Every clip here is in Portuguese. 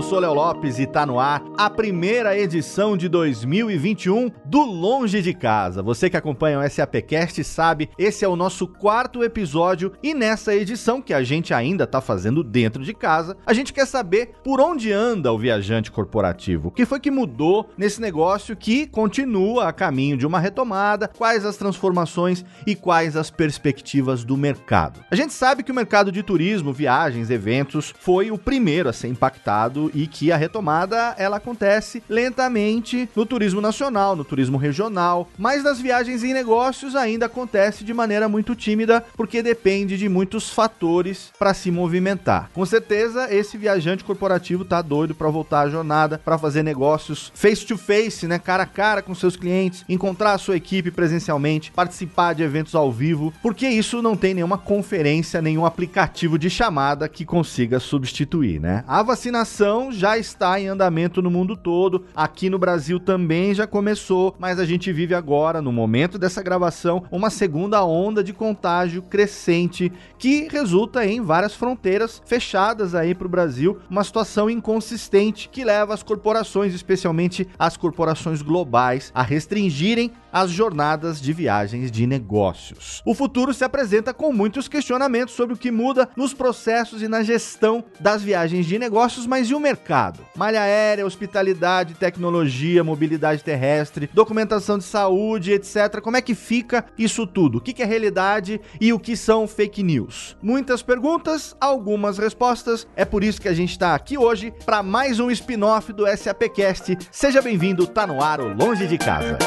Eu sou Léo Lopes e tá no ar a primeira edição de 2021 do Longe de Casa. Você que acompanha o SAPcast sabe, esse é o nosso quarto episódio e nessa edição que a gente ainda tá fazendo dentro de casa, a gente quer saber por onde anda o viajante corporativo. O que foi que mudou nesse negócio que continua a caminho de uma retomada? Quais as transformações e quais as perspectivas do mercado? A gente sabe que o mercado de turismo, viagens, eventos foi o primeiro a ser impactado e que a retomada ela acontece lentamente no turismo nacional, no turismo regional, mas nas viagens em negócios ainda acontece de maneira muito tímida porque depende de muitos fatores para se movimentar. Com certeza esse viajante corporativo tá doido para voltar à jornada, para fazer negócios face to face, né, cara a cara com seus clientes, encontrar a sua equipe presencialmente, participar de eventos ao vivo, porque isso não tem nenhuma conferência, nenhum aplicativo de chamada que consiga substituir, né? A vacinação já está em andamento no mundo todo, aqui no Brasil também já começou, mas a gente vive agora, no momento dessa gravação, uma segunda onda de contágio crescente que resulta em várias fronteiras fechadas aí para o Brasil, uma situação inconsistente que leva as corporações, especialmente as corporações globais, a restringirem as jornadas de viagens de negócios. O futuro se apresenta com muitos questionamentos sobre o que muda nos processos e na gestão das viagens de negócios, mas e o mercado? Malha aérea, hospitalidade, tecnologia, mobilidade terrestre, documentação de saúde, etc. Como é que fica isso tudo? O que é realidade e o que são fake news? Muitas perguntas, algumas respostas. É por isso que a gente está aqui hoje para mais um spin-off do SAPcast. Seja bem-vindo, tá no ar o Longe de Casa.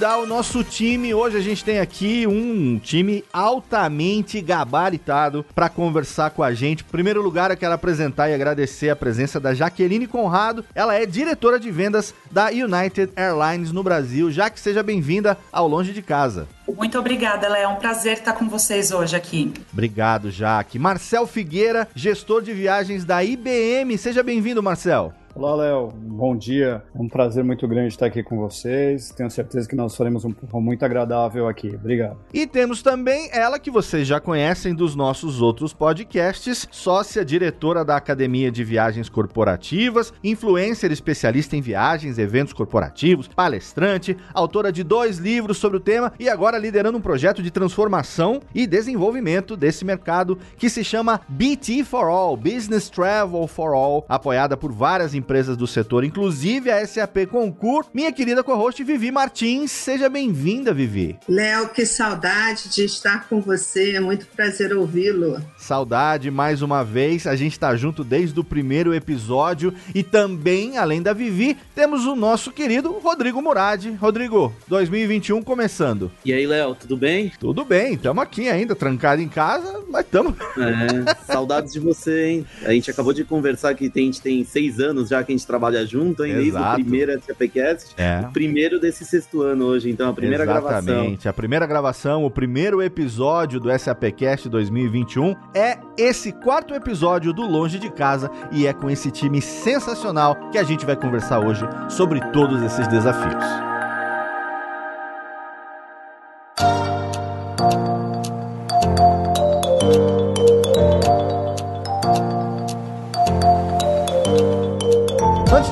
Convidar o nosso time. Hoje a gente tem aqui um time altamente gabaritado para conversar com a gente. Em primeiro lugar, eu quero apresentar e agradecer a presença da Jaqueline Conrado. Ela é diretora de vendas da United Airlines no Brasil. Jaque, seja bem-vinda ao Longe de Casa. Muito obrigada, Léo. É um prazer estar com vocês hoje aqui. Obrigado, Jaque. Marcel Figueira, gestor de viagens da IBM. Seja bem-vindo, Marcel. Olá, Léo. Bom dia. É um prazer muito grande estar aqui com vocês. Tenho certeza que nós faremos um pouco muito agradável aqui. Obrigado. E temos também ela que vocês já conhecem dos nossos outros podcasts, sócia diretora da Academia de Viagens Corporativas, influencer especialista em viagens, eventos corporativos, palestrante, autora de dois livros sobre o tema e agora liderando um projeto de transformação e desenvolvimento desse mercado que se chama BT for All, Business Travel for All, apoiada por várias empresas do setor, inclusive a SAP Concur. Minha querida co-host Vivi Martins, seja bem-vinda, Vivi. Léo, que saudade de estar com você, é muito prazer ouvi-lo. Saudade mais uma vez, a gente está junto desde o primeiro episódio e também, além da Vivi, temos o nosso querido Rodrigo Murad. Rodrigo, 2021 começando. E aí, Léo, tudo bem? Tudo bem, estamos aqui ainda, trancado em casa, mas estamos. É, saudades de você, hein? A gente acabou de conversar que tem, a gente tem seis anos já que a gente trabalha junto, hein? Desde o primeiro SAPcast. É. O primeiro desse sexto ano hoje, então, a primeira Exatamente. gravação. Exatamente, a primeira gravação, o primeiro episódio do SAPcast 2021 é esse quarto episódio do Longe de Casa e é com esse time sensacional que a gente vai conversar hoje sobre todos esses desafios.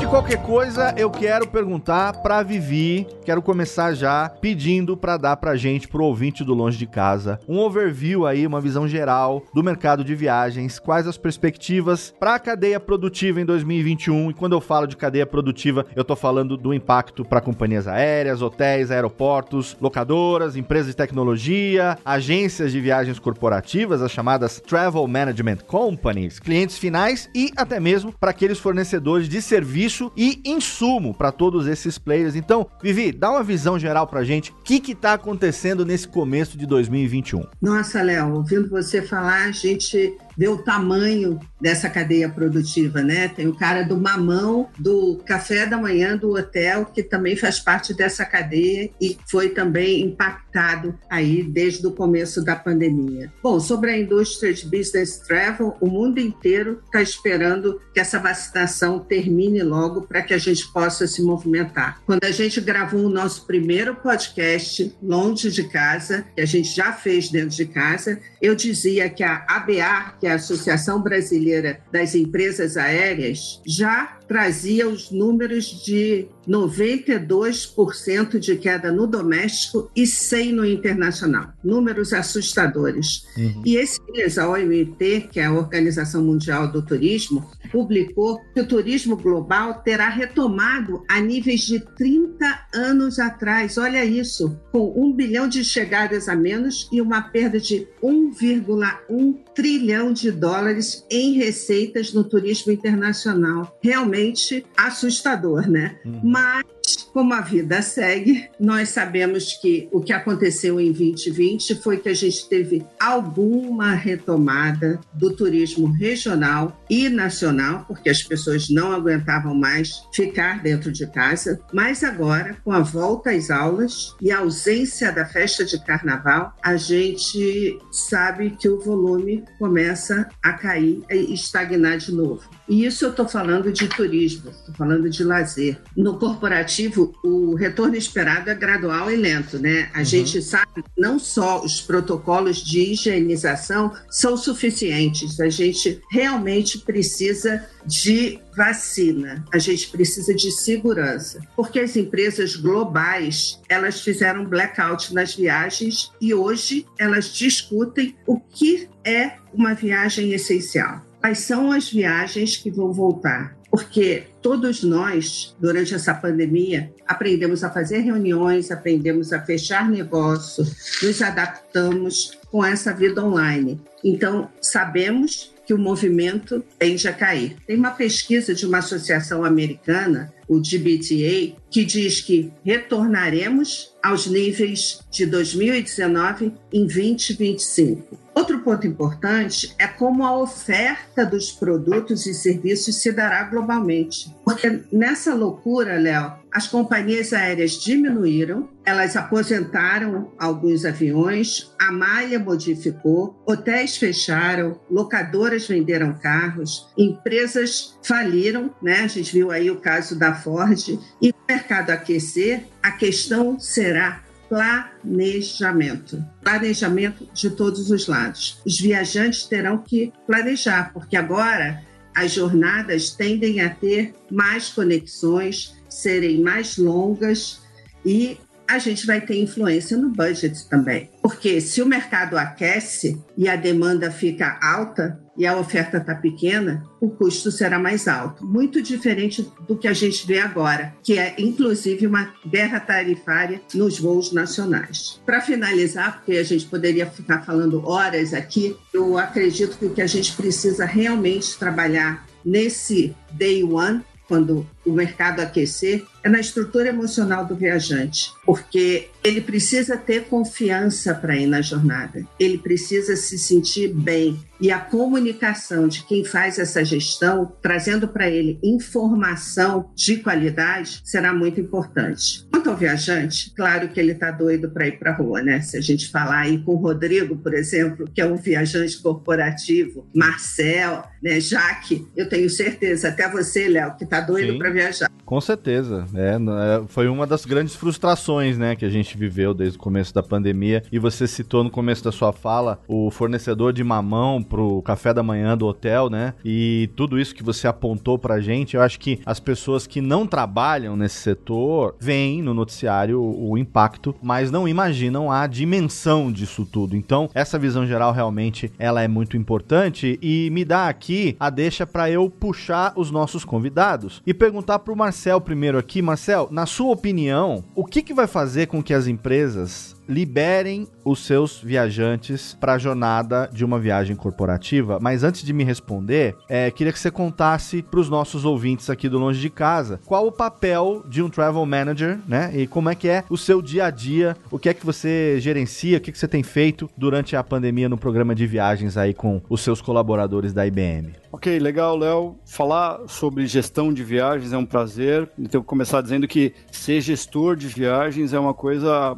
Qualquer coisa, eu quero perguntar pra Vivi, quero começar já pedindo pra dar pra gente, pro ouvinte do Longe de Casa, um overview aí, uma visão geral do mercado de viagens, quais as perspectivas pra cadeia produtiva em 2021, e quando eu falo de cadeia produtiva, eu tô falando do impacto para companhias aéreas, hotéis, aeroportos, locadoras, empresas de tecnologia, agências de viagens corporativas, as chamadas Travel Management Companies, clientes finais e até mesmo para aqueles fornecedores de serviço e insumo para todos esses players. Então, Vivi, dá uma visão geral para gente. O que está acontecendo nesse começo de 2021? Nossa, Léo, ouvindo você falar, a gente ver o tamanho dessa cadeia produtiva, né? Tem o cara do mamão, do café da manhã do hotel, que também faz parte dessa cadeia e foi também impactado aí desde o começo da pandemia. Bom, sobre a indústria de business travel, o mundo inteiro está esperando que essa vacinação termine logo para que a gente possa se movimentar. Quando a gente gravou o nosso primeiro podcast longe de casa, que a gente já fez dentro de casa, eu dizia que a ABA, que é a Associação Brasileira das Empresas Aéreas, já trazia os números de 92% de queda no doméstico e 100 no internacional. Números assustadores. Uhum. E esse mês, a OMT, que é a Organização Mundial do Turismo, publicou que o turismo global terá retomado a níveis de 30 anos atrás. Olha isso, com um bilhão de chegadas a menos e uma perda de 1,1 trilhão de dólares em receitas no turismo internacional. Realmente assustador, né? Uhum. Mas como a vida segue, nós sabemos que o que aconteceu em 2020 foi que a gente teve alguma retomada do turismo regional e nacional, porque as pessoas não aguentavam mais ficar dentro de casa. Mas agora, com a volta às aulas e a ausência da festa de carnaval, a gente sabe que o volume começa a cair e estagnar de novo. E isso eu estou falando de turismo, estou falando de lazer. No corporativo, o retorno esperado é gradual e lento, né? A uhum. gente sabe não só os protocolos de higienização são suficientes, a gente realmente precisa de vacina, a gente precisa de segurança, porque as empresas globais elas fizeram blackout nas viagens e hoje elas discutem o que é uma viagem essencial quais são as viagens que vão voltar. Porque todos nós, durante essa pandemia, aprendemos a fazer reuniões, aprendemos a fechar negócios, nos adaptamos com essa vida online. Então, sabemos que o movimento tende a cair. Tem uma pesquisa de uma associação americana, o GBTA, que diz que retornaremos aos níveis de 2019 em 2025. Outro ponto importante é como a oferta dos produtos e serviços se dará globalmente. Porque nessa loucura, Léo, as companhias aéreas diminuíram, elas aposentaram alguns aviões, a malha modificou, hotéis fecharam, locadoras venderam carros, empresas faliram, né? A gente viu aí o caso da Ford, e o mercado aquecer, a questão será planejamento. Planejamento de todos os lados. Os viajantes terão que planejar, porque agora as jornadas tendem a ter mais conexões, serem mais longas e a gente vai ter influência no budget também. Porque se o mercado aquece e a demanda fica alta e a oferta está pequena, o custo será mais alto. Muito diferente do que a gente vê agora, que é inclusive uma guerra tarifária nos voos nacionais. Para finalizar, porque a gente poderia ficar falando horas aqui, eu acredito que o que a gente precisa realmente trabalhar nesse day one quando o mercado aquecer, é na estrutura emocional do viajante, porque ele precisa ter confiança para ir na jornada, ele precisa se sentir bem. E a comunicação de quem faz essa gestão, trazendo para ele informação de qualidade, será muito importante. Quanto ao viajante, claro que ele está doido para ir para a rua, né? Se a gente falar aí com o Rodrigo, por exemplo, que é um viajante corporativo, Marcel, né, Jaque, eu tenho certeza, até você, Léo, que está doido para viajar. Com certeza. É, é, foi uma das grandes frustrações, né, que a gente viveu desde o começo da pandemia. E você citou no começo da sua fala o fornecedor de mamão pro café da manhã do hotel, né? E tudo isso que você apontou pra gente, eu acho que as pessoas que não trabalham nesse setor veem no noticiário o impacto, mas não imaginam a dimensão disso tudo. Então, essa visão geral realmente ela é muito importante e me dá aqui a deixa para eu puxar os nossos convidados e perguntar para o Marcel primeiro aqui. Marcel, na sua opinião, o que, que vai fazer com que as empresas liberem os seus viajantes para a jornada de uma viagem corporativa. Mas antes de me responder, é, queria que você contasse para os nossos ouvintes aqui do Longe de Casa qual o papel de um travel manager, né? E como é que é o seu dia a dia, o que é que você gerencia, o que, é que você tem feito durante a pandemia no programa de viagens aí com os seus colaboradores da IBM. Ok, legal, Léo. Falar sobre gestão de viagens é um prazer. Então, começar dizendo que ser gestor de viagens é uma coisa,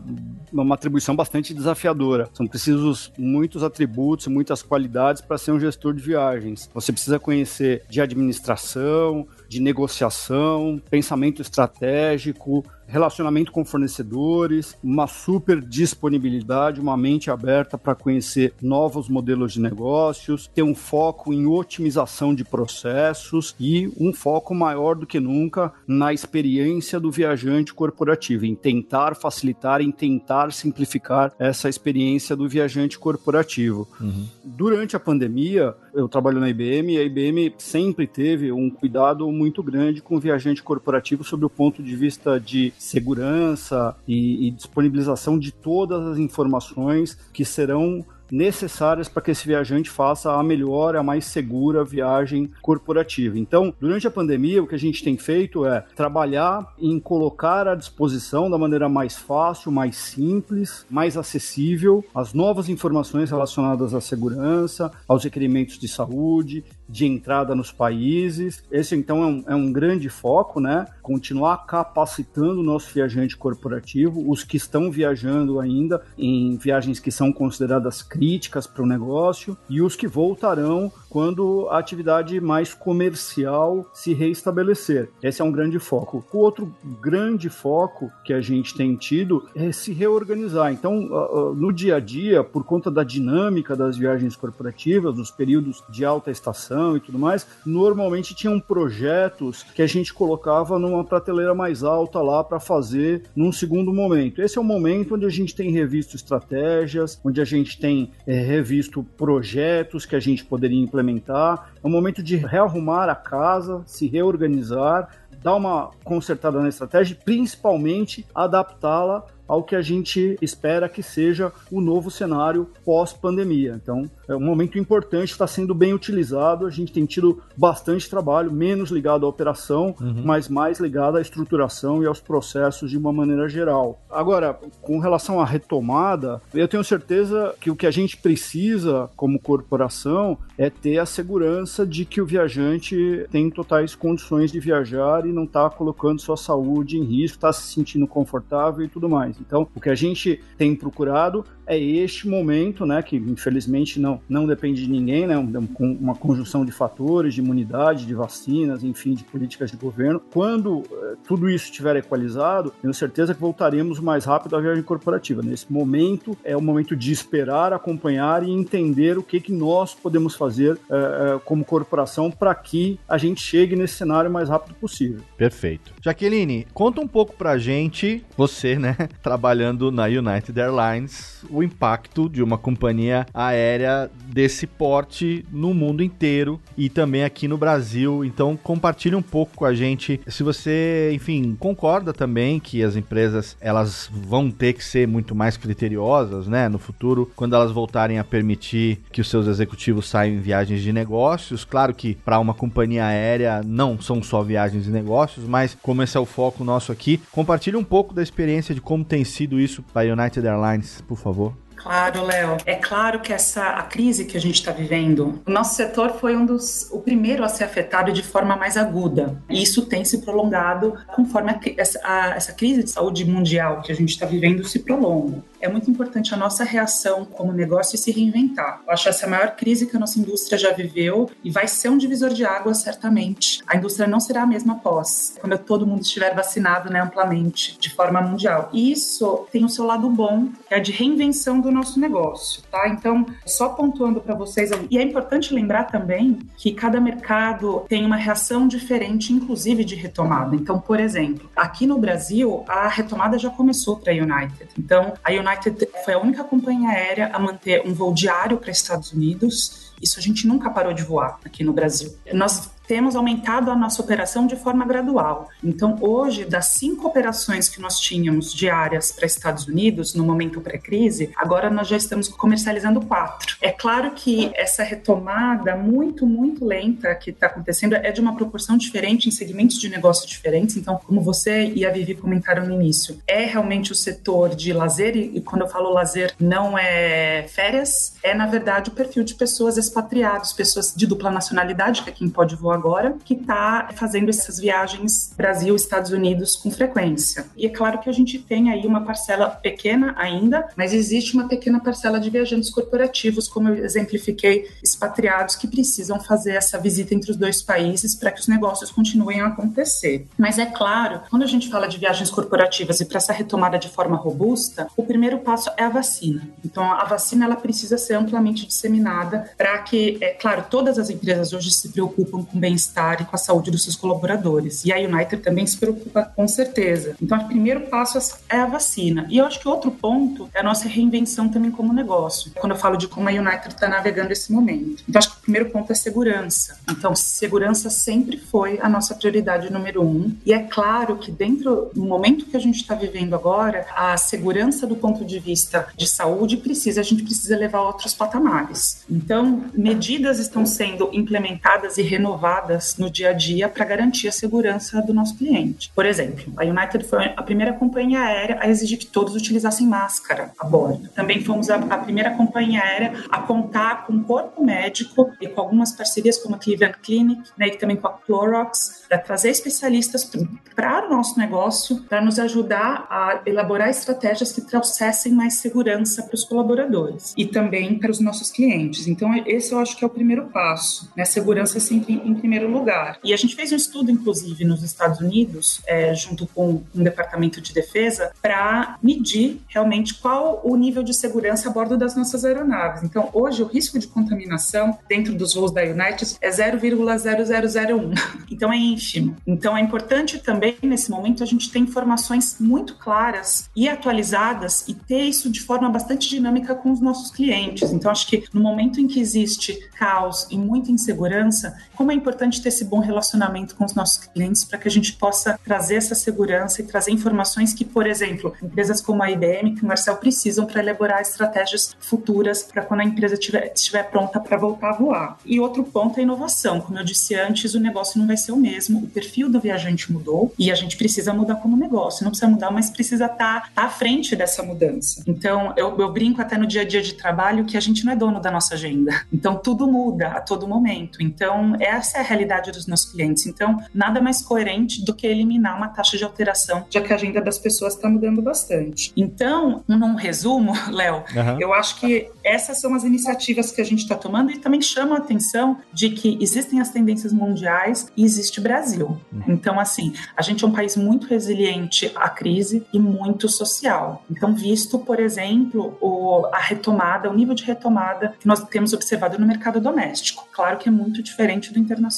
uma atribuição bastante desafiadora. São precisos muitos atributos, muitas qualidades para ser um gestor de viagens. Você precisa conhecer de administração, de negociação, pensamento estratégico, relacionamento com fornecedores, uma super disponibilidade, uma mente aberta para conhecer novos modelos de negócios, ter um foco em otimização de processos e um foco maior do que nunca na experiência do viajante corporativo, em tentar facilitar, em tentar simplificar essa experiência do viajante corporativo. Uhum. Durante a pandemia, eu trabalho na IBM e a IBM sempre teve um cuidado muito grande com o viajante corporativo sob o ponto de vista de segurança e, e disponibilização de todas as informações que serão necessárias para que esse viajante faça a melhor, a mais segura viagem corporativa. Então, durante a pandemia, o que a gente tem feito é trabalhar em colocar à disposição da maneira mais fácil, mais simples, mais acessível as novas informações relacionadas à segurança, aos requerimentos de saúde, de entrada nos países. Esse então é um, é um, grande foco, né? Continuar capacitando o nosso viajante corporativo, os que estão viajando ainda em viagens que são consideradas críticas para o negócio e os que voltarão quando a atividade mais comercial se reestabelecer. Esse é um grande foco. O outro grande foco que a gente tem tido é se reorganizar. Então, no dia a dia, por conta da dinâmica das viagens corporativas, dos períodos de alta estação e tudo mais, normalmente tinham projetos que a gente colocava numa prateleira mais alta lá para fazer num segundo momento. Esse é o momento onde a gente tem revisto estratégias, onde a gente tem é, revisto projetos que a gente poderia implementar. É um momento de rearrumar a casa, se reorganizar, dar uma consertada na estratégia principalmente adaptá-la ao que a gente espera que seja o novo cenário pós-pandemia. Então, é um momento importante, está sendo bem utilizado. A gente tem tido bastante trabalho, menos ligado à operação, uhum. mas mais ligado à estruturação e aos processos de uma maneira geral. Agora, com relação à retomada, eu tenho certeza que o que a gente precisa como corporação é ter a segurança de que o viajante tem totais condições de viajar e não está colocando sua saúde em risco, está se sentindo confortável e tudo mais. Então, o que a gente tem procurado é este momento, né, que infelizmente não, não depende de ninguém, né, uma conjunção de fatores, de imunidade, de vacinas, enfim, de políticas de governo. Quando eh, tudo isso estiver equalizado, tenho certeza que voltaremos mais rápido à viagem corporativa. Nesse momento, é o momento de esperar, acompanhar e entender o que, que nós podemos fazer eh, eh, como corporação para que a gente chegue nesse cenário o mais rápido possível. Perfeito. Jaqueline, conta um pouco pra gente, você, né, trabalhando na United Airlines, o impacto de uma companhia aérea desse porte no mundo inteiro e também aqui no Brasil. Então, compartilhe um pouco com a gente se você, enfim, concorda também que as empresas elas vão ter que ser muito mais criteriosas, né, no futuro, quando elas voltarem a permitir que os seus executivos saiam em viagens de negócios. Claro que para uma companhia aérea não são só viagens de negócios, mas como esse é o foco nosso aqui, compartilhe um pouco da experiência de como tem sido isso para a United Airlines, por favor. Claro, Léo. É claro que essa a crise que a gente está vivendo, o nosso setor foi um dos o primeiro a ser afetado de forma mais aguda. E isso tem se prolongado conforme a, essa, a, essa crise de saúde mundial que a gente está vivendo se prolonga é muito importante a nossa reação como negócio e se reinventar. Eu acho essa a maior crise que a nossa indústria já viveu e vai ser um divisor de água, certamente. A indústria não será a mesma após, quando todo mundo estiver vacinado né, amplamente, de forma mundial. E isso tem o seu lado bom, que é a de reinvenção do nosso negócio, tá? Então, só pontuando para vocês, e é importante lembrar também que cada mercado tem uma reação diferente, inclusive de retomada. Então, por exemplo, aqui no Brasil, a retomada já começou para a United. Então, a United United foi a única companhia aérea a manter um voo diário para Estados Unidos. Isso a gente nunca parou de voar aqui no Brasil. Nós temos aumentado a nossa operação de forma gradual. Então, hoje, das cinco operações que nós tínhamos diárias para Estados Unidos, no momento pré-crise, agora nós já estamos comercializando quatro. É claro que essa retomada muito, muito lenta que está acontecendo é de uma proporção diferente em segmentos de negócio diferentes. Então, como você e a Vivi comentaram no início, é realmente o setor de lazer, e quando eu falo lazer, não é férias, é na verdade o perfil de pessoas expatriados, pessoas de dupla nacionalidade, que é quem pode voar agora, que está fazendo essas viagens Brasil-Estados Unidos com frequência. E é claro que a gente tem aí uma parcela pequena ainda, mas existe uma pequena parcela de viajantes corporativos, como eu exemplifiquei, expatriados que precisam fazer essa visita entre os dois países para que os negócios continuem a acontecer. Mas é claro, quando a gente fala de viagens corporativas e para essa retomada de forma robusta, o primeiro passo é a vacina. Então, a vacina ela precisa ser amplamente disseminada para que, é claro, todas as empresas hoje se preocupam com bem-estar e com a saúde dos seus colaboradores. E a United também se preocupa com certeza. Então, o primeiro passo é a vacina. E eu acho que outro ponto é a nossa reinvenção também como negócio. Quando eu falo de como a United está navegando esse momento. Então, acho que o primeiro ponto é segurança. Então, segurança sempre foi a nossa prioridade número um. E é claro que dentro do momento que a gente está vivendo agora, a segurança do ponto de vista de saúde precisa, a gente precisa levar a outros patamares. Então, medidas estão sendo implementadas e renovadas no dia a dia para garantir a segurança do nosso cliente. Por exemplo, a United foi a primeira companhia aérea a exigir que todos utilizassem máscara a bordo. Também fomos a, a primeira companhia aérea a contar com corpo médico e com algumas parcerias como a Cleveland Clinic, né, e também com a Clorox, para trazer especialistas para o nosso negócio, para nos ajudar a elaborar estratégias que trouxessem mais segurança para os colaboradores e também para os nossos clientes. Então, esse eu acho que é o primeiro passo, né? Segurança sempre em primeiro lugar. E a gente fez um estudo, inclusive, nos Estados Unidos, é, junto com o Departamento de Defesa, para medir realmente qual o nível de segurança a bordo das nossas aeronaves. Então, hoje, o risco de contaminação dentro dos voos da United é 0,0001. Então, é ínfimo. Então, é importante também, nesse momento, a gente ter informações muito claras e atualizadas e ter isso de forma bastante dinâmica com os nossos clientes. Então, acho que no momento em que existe caos e muita insegurança, como é importante ter esse bom relacionamento com os nossos clientes para que a gente possa trazer essa segurança e trazer informações que, por exemplo, empresas como a IBM, que o Marcel precisam para elaborar estratégias futuras para quando a empresa tiver, estiver pronta para voltar a voar. E outro ponto é a inovação. Como eu disse antes, o negócio não vai ser o mesmo, o perfil do viajante mudou e a gente precisa mudar como negócio. Não precisa mudar, mas precisa estar à frente dessa mudança. Então, eu, eu brinco até no dia a dia de trabalho que a gente não é dono da nossa agenda. Então, tudo muda a todo momento. Então, essa é a realidade dos nossos clientes. Então, nada mais coerente do que eliminar uma taxa de alteração, já que a agenda das pessoas está mudando bastante. Então, num resumo, Léo, uhum. eu acho que essas são as iniciativas que a gente está tomando e também chama a atenção de que existem as tendências mundiais e existe o Brasil. Uhum. Então, assim, a gente é um país muito resiliente à crise e muito social. Então, visto, por exemplo, o, a retomada, o nível de retomada que nós temos observado no mercado doméstico. Claro que é muito diferente do internacional.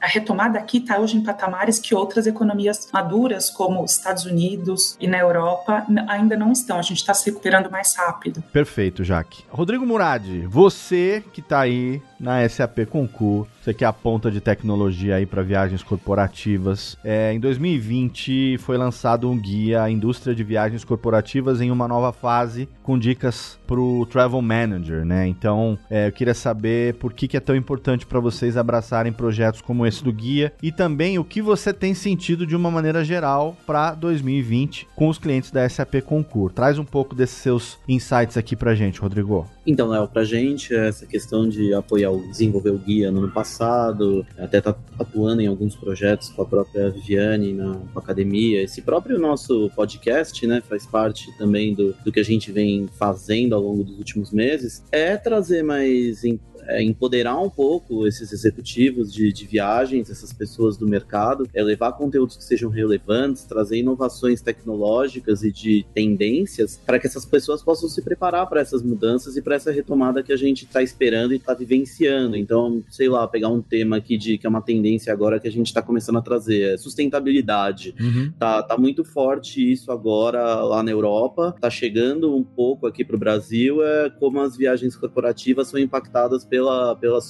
A retomada aqui está hoje em patamares que outras economias maduras, como Estados Unidos e na Europa, ainda não estão. A gente está se recuperando mais rápido. Perfeito, Jaque. Rodrigo Murad, você que está aí na SAP Concur, você que é a ponta de tecnologia aí para viagens corporativas. É, em 2020 foi lançado um guia à indústria de viagens corporativas em uma nova fase com dicas para o Travel Manager, né? Então, é, eu queria saber por que, que é tão importante para vocês abraçarem projetos como esse do guia e também o que você tem sentido de uma maneira geral para 2020 com os clientes da SAP Concur. Traz um pouco desses seus insights aqui para gente, Rodrigo. Então, Léo, para gente essa questão de apoiar o desenvolver o guia no ano passado, até tá atuando em alguns projetos com a própria Viviane na academia, esse próprio nosso podcast, né, faz parte também do, do que a gente vem fazendo ao longo dos últimos meses, é trazer mais é, empoderar um pouco esses executivos de, de viagens, essas pessoas do mercado, é levar conteúdos que sejam relevantes, trazer inovações tecnológicas e de tendências para que essas pessoas possam se preparar para essas mudanças e para essa retomada que a gente está esperando e está vivenciando. Então, sei lá, pegar um tema aqui de que é uma tendência agora que a gente está começando a trazer, é sustentabilidade. Uhum. Tá, tá muito forte isso agora lá na Europa, tá chegando um pouco aqui para o Brasil, é como as viagens corporativas são impactadas pela, pela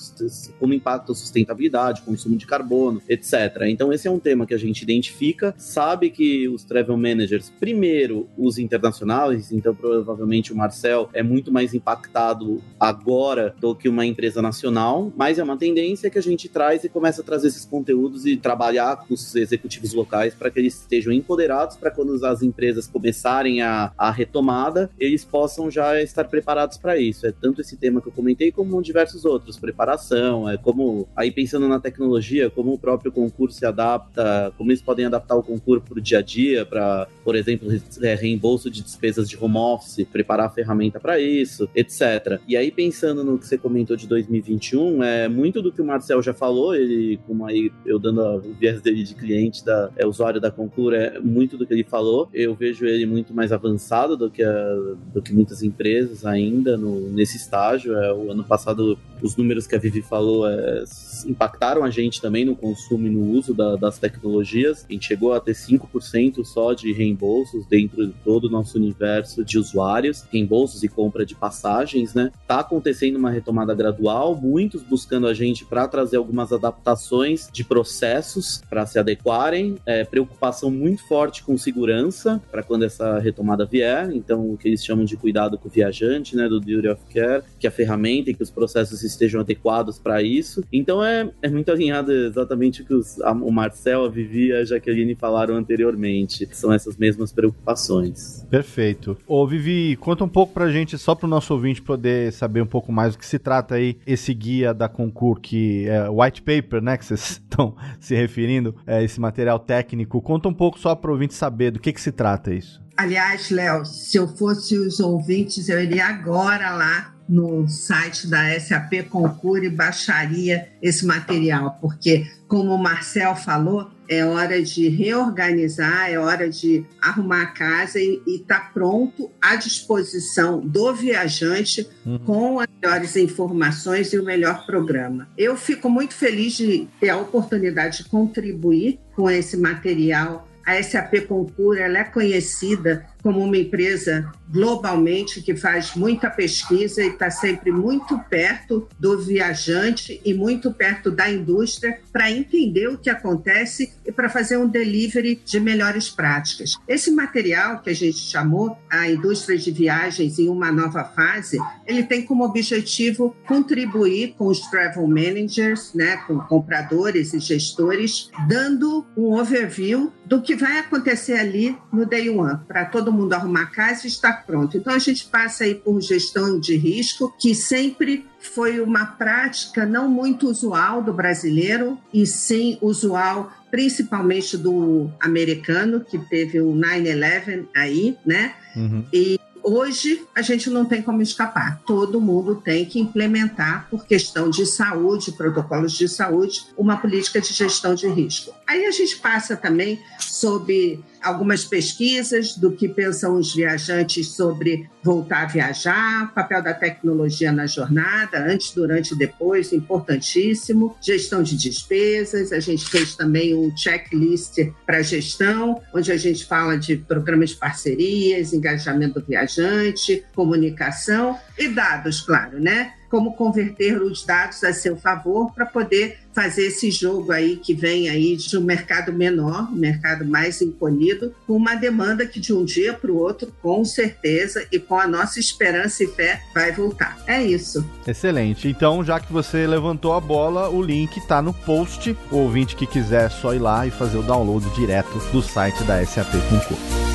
como impacta a sustentabilidade, consumo de carbono, etc. Então esse é um tema que a gente identifica, sabe que os travel managers, primeiro os internacionais, então provavelmente o Marcel é muito mais impactado agora do que uma empresa nacional, mas é uma tendência que a gente traz e começa a trazer esses conteúdos e trabalhar com os executivos locais para que eles estejam empoderados para quando as empresas começarem a, a retomada, eles possam já estar preparados para isso. É tanto esse tema que eu comentei como diversos outros, preparação, é como aí pensando na tecnologia, como o próprio concurso se adapta, como eles podem adaptar o concurso para o dia a dia, para, por exemplo, é, reembolso de despesas de home office, preparar a ferramenta para isso, etc. E aí pensando no que você comentou de 2021, é muito do que o Marcel já falou, ele, como aí eu dando o viés dele de cliente, da, é usuário da Concur, é muito do que ele falou. Eu vejo ele muito mais avançado do que, a, do que muitas empresas ainda no, nesse estágio. É, o ano passado, os números que a Vivi falou é, impactaram a gente também no consumo e no uso da, das tecnologias. A gente chegou a ter 5% só de reembolsos dentro de todo o nosso universo de usuários, reembolsos e compra de passagens, né? Tá acontecendo uma retomada gradual, muitos buscando a gente para trazer algumas adaptações de processos para se adequarem, é, preocupação muito forte com segurança para quando essa retomada vier, então o que eles chamam de cuidado com o viajante, né, do duty of care, que a ferramenta e que os processos estejam adequados para isso. Então é, é muito alinhado exatamente o que os, a, o Marcel, a Vivi e a Jaqueline falaram anteriormente. São essas mesmas preocupações. Perfeito. Ô Vivi, conta um pouco pra gente, só pro nosso ouvinte poder saber um pouco mais do que se trata aí esse guia da Concur, que é white paper, né, que vocês estão se referindo, é esse material técnico. Conta um pouco só pro ouvinte saber do que que se trata isso. Aliás, Léo, se eu fosse os ouvintes, eu iria agora lá no site da SAP Concur e baixaria esse material, porque, como o Marcel falou, é hora de reorganizar, é hora de arrumar a casa e estar tá pronto à disposição do viajante uhum. com as melhores informações e o melhor programa. Eu fico muito feliz de ter a oportunidade de contribuir com esse material. A SAP Concur ela é conhecida como uma empresa globalmente que faz muita pesquisa e está sempre muito perto do viajante e muito perto da indústria para entender o que acontece e para fazer um delivery de melhores práticas. Esse material que a gente chamou a indústria de viagens em uma nova fase, ele tem como objetivo contribuir com os travel managers, né, com compradores e gestores, dando um overview do que vai acontecer ali no day one para todo mundo arrumar casa e estar pronto. Então a gente passa aí por gestão de risco, que sempre foi uma prática não muito usual do brasileiro, e sim usual principalmente do americano, que teve o 9-11 aí, né? Uhum. E Hoje, a gente não tem como escapar. Todo mundo tem que implementar, por questão de saúde, protocolos de saúde, uma política de gestão de risco. Aí a gente passa também sobre algumas pesquisas do que pensam os viajantes sobre voltar a viajar, papel da tecnologia na jornada, antes, durante e depois, importantíssimo, gestão de despesas, a gente fez também um checklist para gestão, onde a gente fala de programas de parcerias, engajamento do viajante, comunicação e dados, claro, né? como converter os dados a seu favor para poder fazer esse jogo aí que vem aí de um mercado menor, um mercado mais encolhido, com uma demanda que de um dia para o outro, com certeza, e com a nossa esperança e fé, vai voltar. É isso. Excelente. Então, já que você levantou a bola, o link está no post. O ouvinte que quiser é só ir lá e fazer o download direto do site da SAP Concurso.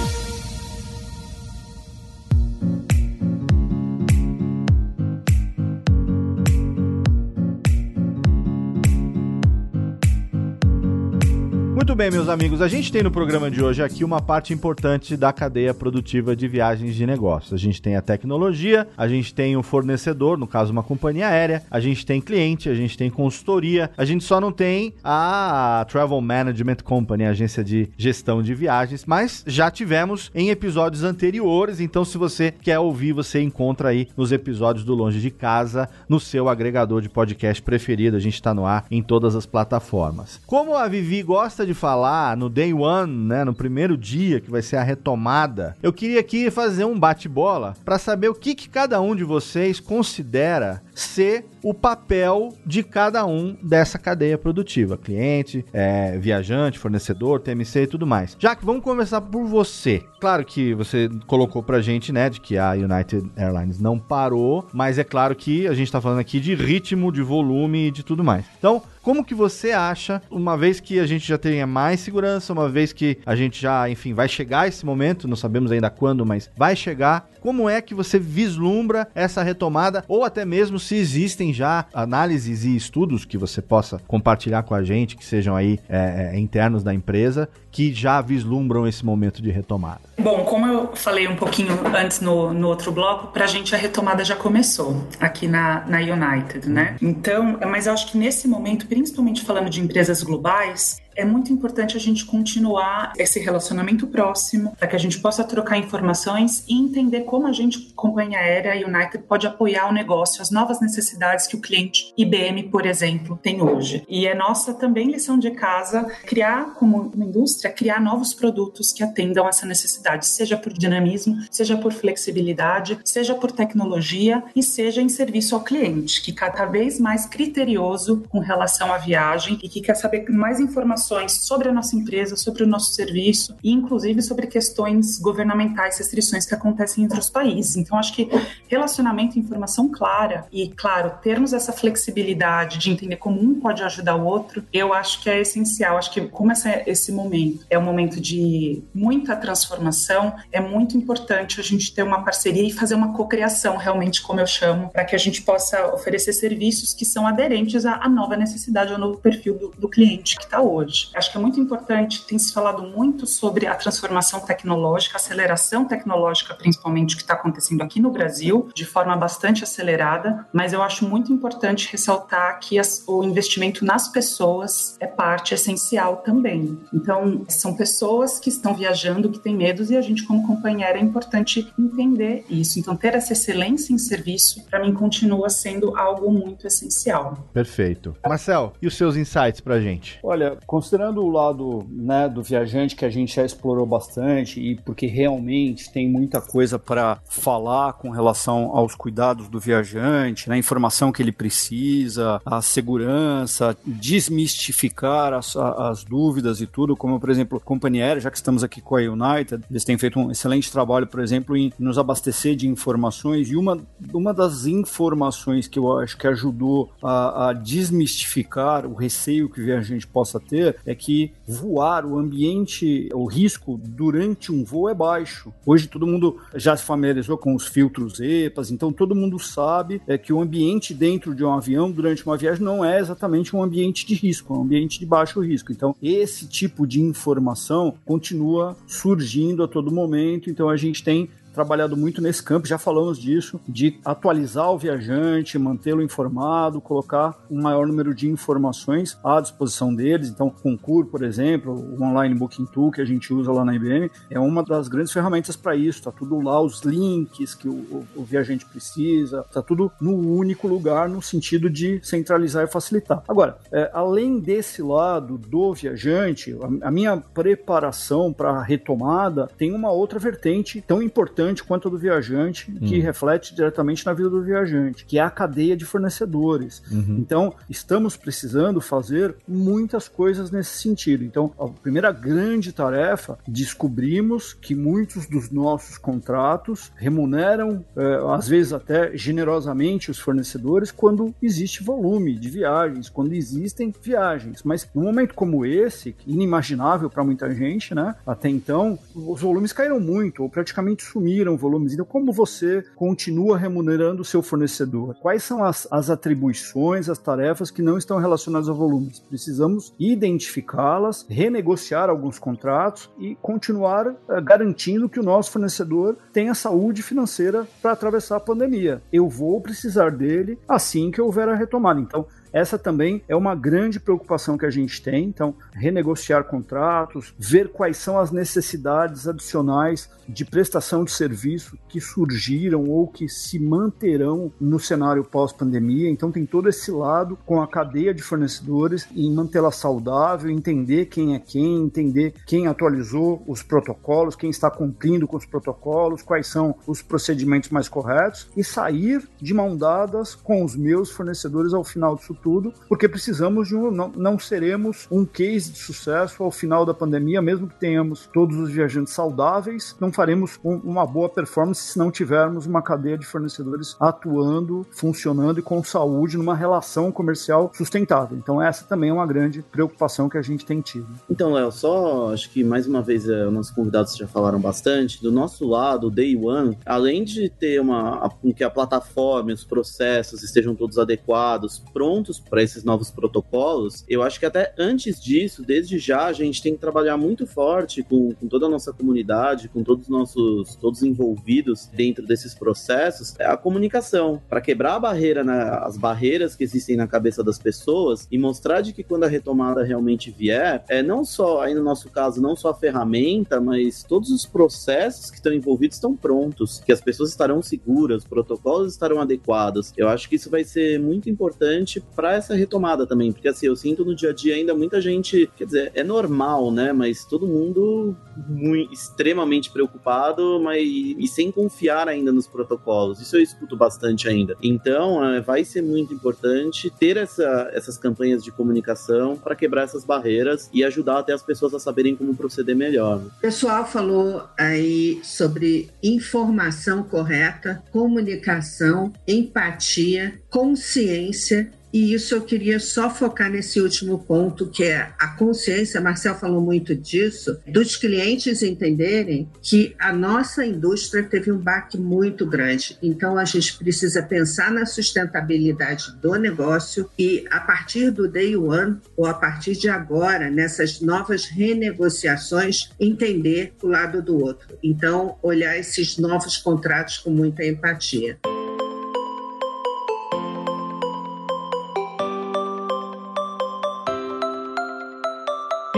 Bem, meus amigos, a gente tem no programa de hoje aqui uma parte importante da cadeia produtiva de viagens de negócios. A gente tem a tecnologia, a gente tem o fornecedor, no caso uma companhia aérea, a gente tem cliente, a gente tem consultoria, a gente só não tem a Travel Management Company, a agência de gestão de viagens, mas já tivemos em episódios anteriores, então se você quer ouvir, você encontra aí nos episódios do Longe de Casa, no seu agregador de podcast preferido, a gente está no ar em todas as plataformas. Como a Vivi gosta de falar no day one, né, no primeiro dia que vai ser a retomada, eu queria aqui fazer um bate-bola para saber o que, que cada um de vocês considera ser o papel de cada um dessa cadeia produtiva: cliente, é, viajante, fornecedor, TMC e tudo mais. Já que vamos conversar por você. Claro que você colocou pra gente, né, de que a United Airlines não parou, mas é claro que a gente tá falando aqui de ritmo, de volume e de tudo mais. Então, como que você acha, uma vez que a gente já tenha mais segurança, uma vez que a gente já, enfim, vai chegar esse momento, não sabemos ainda quando, mas vai chegar, como é que você vislumbra essa retomada ou até mesmo se existem já análises e estudos que você possa compartilhar com a gente, que sejam aí é, é internos da empresa, que já vislumbram esse momento de retomada? Bom, como eu falei um pouquinho antes no, no outro bloco, para a gente a retomada já começou aqui na, na United, né? Então, mas eu acho que nesse momento, principalmente falando de empresas globais, é muito importante a gente continuar esse relacionamento próximo para que a gente possa trocar informações e entender como a gente, companhia aérea United, pode apoiar o negócio, as novas necessidades que o cliente IBM, por exemplo, tem hoje. E é nossa também lição de casa criar, como uma indústria, criar novos produtos que atendam essa necessidade, seja por dinamismo, seja por flexibilidade, seja por tecnologia e seja em serviço ao cliente, que cada vez mais criterioso com relação à viagem e que quer saber mais informações informações sobre a nossa empresa, sobre o nosso serviço e, inclusive, sobre questões governamentais, restrições que acontecem entre os países. Então, acho que relacionamento e informação clara e, claro, termos essa flexibilidade de entender como um pode ajudar o outro, eu acho que é essencial. Acho que, como essa, esse momento é um momento de muita transformação, é muito importante a gente ter uma parceria e fazer uma cocriação, realmente, como eu chamo, para que a gente possa oferecer serviços que são aderentes à, à nova necessidade, ao novo perfil do, do cliente que está hoje hoje. Acho que é muito importante, tem se falado muito sobre a transformação tecnológica, a aceleração tecnológica, principalmente, que está acontecendo aqui no Brasil, de forma bastante acelerada, mas eu acho muito importante ressaltar que as, o investimento nas pessoas é parte essencial também. Então, são pessoas que estão viajando, que têm medos, e a gente, como companheira, é importante entender isso. Então, ter essa excelência em serviço, para mim, continua sendo algo muito essencial. Perfeito. Marcel, e os seus insights para a gente? Olha, considerando o lado né, do viajante que a gente já explorou bastante e porque realmente tem muita coisa para falar com relação aos cuidados do viajante, né, informação que ele precisa, a segurança, desmistificar as, as dúvidas e tudo, como por exemplo, companhia aérea, já que estamos aqui com a United, eles têm feito um excelente trabalho, por exemplo, em nos abastecer de informações e uma, uma das informações que eu acho que ajudou a, a desmistificar o receio que o viajante possa ter é que voar, o ambiente, o risco durante um voo é baixo. Hoje todo mundo já se familiarizou com os filtros EPAs, então todo mundo sabe é, que o ambiente dentro de um avião durante uma viagem não é exatamente um ambiente de risco, é um ambiente de baixo risco. Então esse tipo de informação continua surgindo a todo momento, então a gente tem trabalhado muito nesse campo, já falamos disso, de atualizar o viajante, mantê-lo informado, colocar um maior número de informações à disposição deles. Então, Concur, por exemplo, o Online Booking Tool que a gente usa lá na IBM, é uma das grandes ferramentas para isso. Está tudo lá, os links que o, o, o viajante precisa, está tudo no único lugar, no sentido de centralizar e facilitar. Agora, é, além desse lado do viajante, a, a minha preparação para a retomada tem uma outra vertente tão importante importante quanto a do viajante, que hum. reflete diretamente na vida do viajante, que é a cadeia de fornecedores. Uhum. Então, estamos precisando fazer muitas coisas nesse sentido. Então, a primeira grande tarefa, descobrimos que muitos dos nossos contratos remuneram, é, às vezes até generosamente, os fornecedores quando existe volume de viagens, quando existem viagens. Mas num momento como esse, inimaginável para muita gente, né? Até então, os volumes caíram muito, ou praticamente sumiram diminuíram volumes. Então, como você continua remunerando o seu fornecedor? Quais são as, as atribuições, as tarefas que não estão relacionadas a volumes? Precisamos identificá-las, renegociar alguns contratos e continuar uh, garantindo que o nosso fornecedor tenha saúde financeira para atravessar a pandemia. Eu vou precisar dele assim que houver a retomada. Então, essa também é uma grande preocupação que a gente tem. Então, renegociar contratos, ver quais são as necessidades adicionais de prestação de serviço que surgiram ou que se manterão no cenário pós-pandemia. Então, tem todo esse lado com a cadeia de fornecedores em mantê-la saudável, entender quem é quem, entender quem atualizou os protocolos, quem está cumprindo com os protocolos, quais são os procedimentos mais corretos e sair de mão dadas com os meus fornecedores ao final disso tudo, porque precisamos de um. Não, não seremos um case de sucesso ao final da pandemia, mesmo que tenhamos todos os viajantes saudáveis, não faremos um, uma boa performance se não tivermos uma cadeia de fornecedores atuando, funcionando e com saúde numa relação comercial sustentável. Então, essa também é uma grande preocupação que a gente tem tido. Então, Léo, só acho que mais uma vez é, nossos convidados já falaram bastante. Do nosso lado, o Day One, além de ter uma. com que a plataforma, os processos estejam todos adequados, prontos para esses novos protocolos, eu acho que até antes disso, desde já, a gente tem que trabalhar muito forte com, com toda a nossa comunidade, com todos os nossos, todos envolvidos dentro desses processos, é a comunicação, para quebrar a barreira, na, as barreiras que existem na cabeça das pessoas e mostrar de que quando a retomada realmente vier, é não só, aí no nosso caso, não só a ferramenta, mas todos os processos que estão envolvidos estão prontos, que as pessoas estarão seguras, os protocolos estarão adequados. Eu acho que isso vai ser muito importante para essa retomada também, porque assim, eu sinto no dia a dia ainda muita gente, quer dizer, é normal, né, mas todo mundo muito, extremamente preocupado, mas e sem confiar ainda nos protocolos. Isso eu escuto bastante ainda. Então, é, vai ser muito importante ter essa, essas campanhas de comunicação para quebrar essas barreiras e ajudar até as pessoas a saberem como proceder melhor. O pessoal falou aí sobre informação correta, comunicação, empatia, consciência e isso eu queria só focar nesse último ponto, que é a consciência. Marcel falou muito disso, dos clientes entenderem que a nossa indústria teve um baque muito grande. Então a gente precisa pensar na sustentabilidade do negócio e a partir do day one ou a partir de agora, nessas novas renegociações, entender o lado do outro. Então olhar esses novos contratos com muita empatia.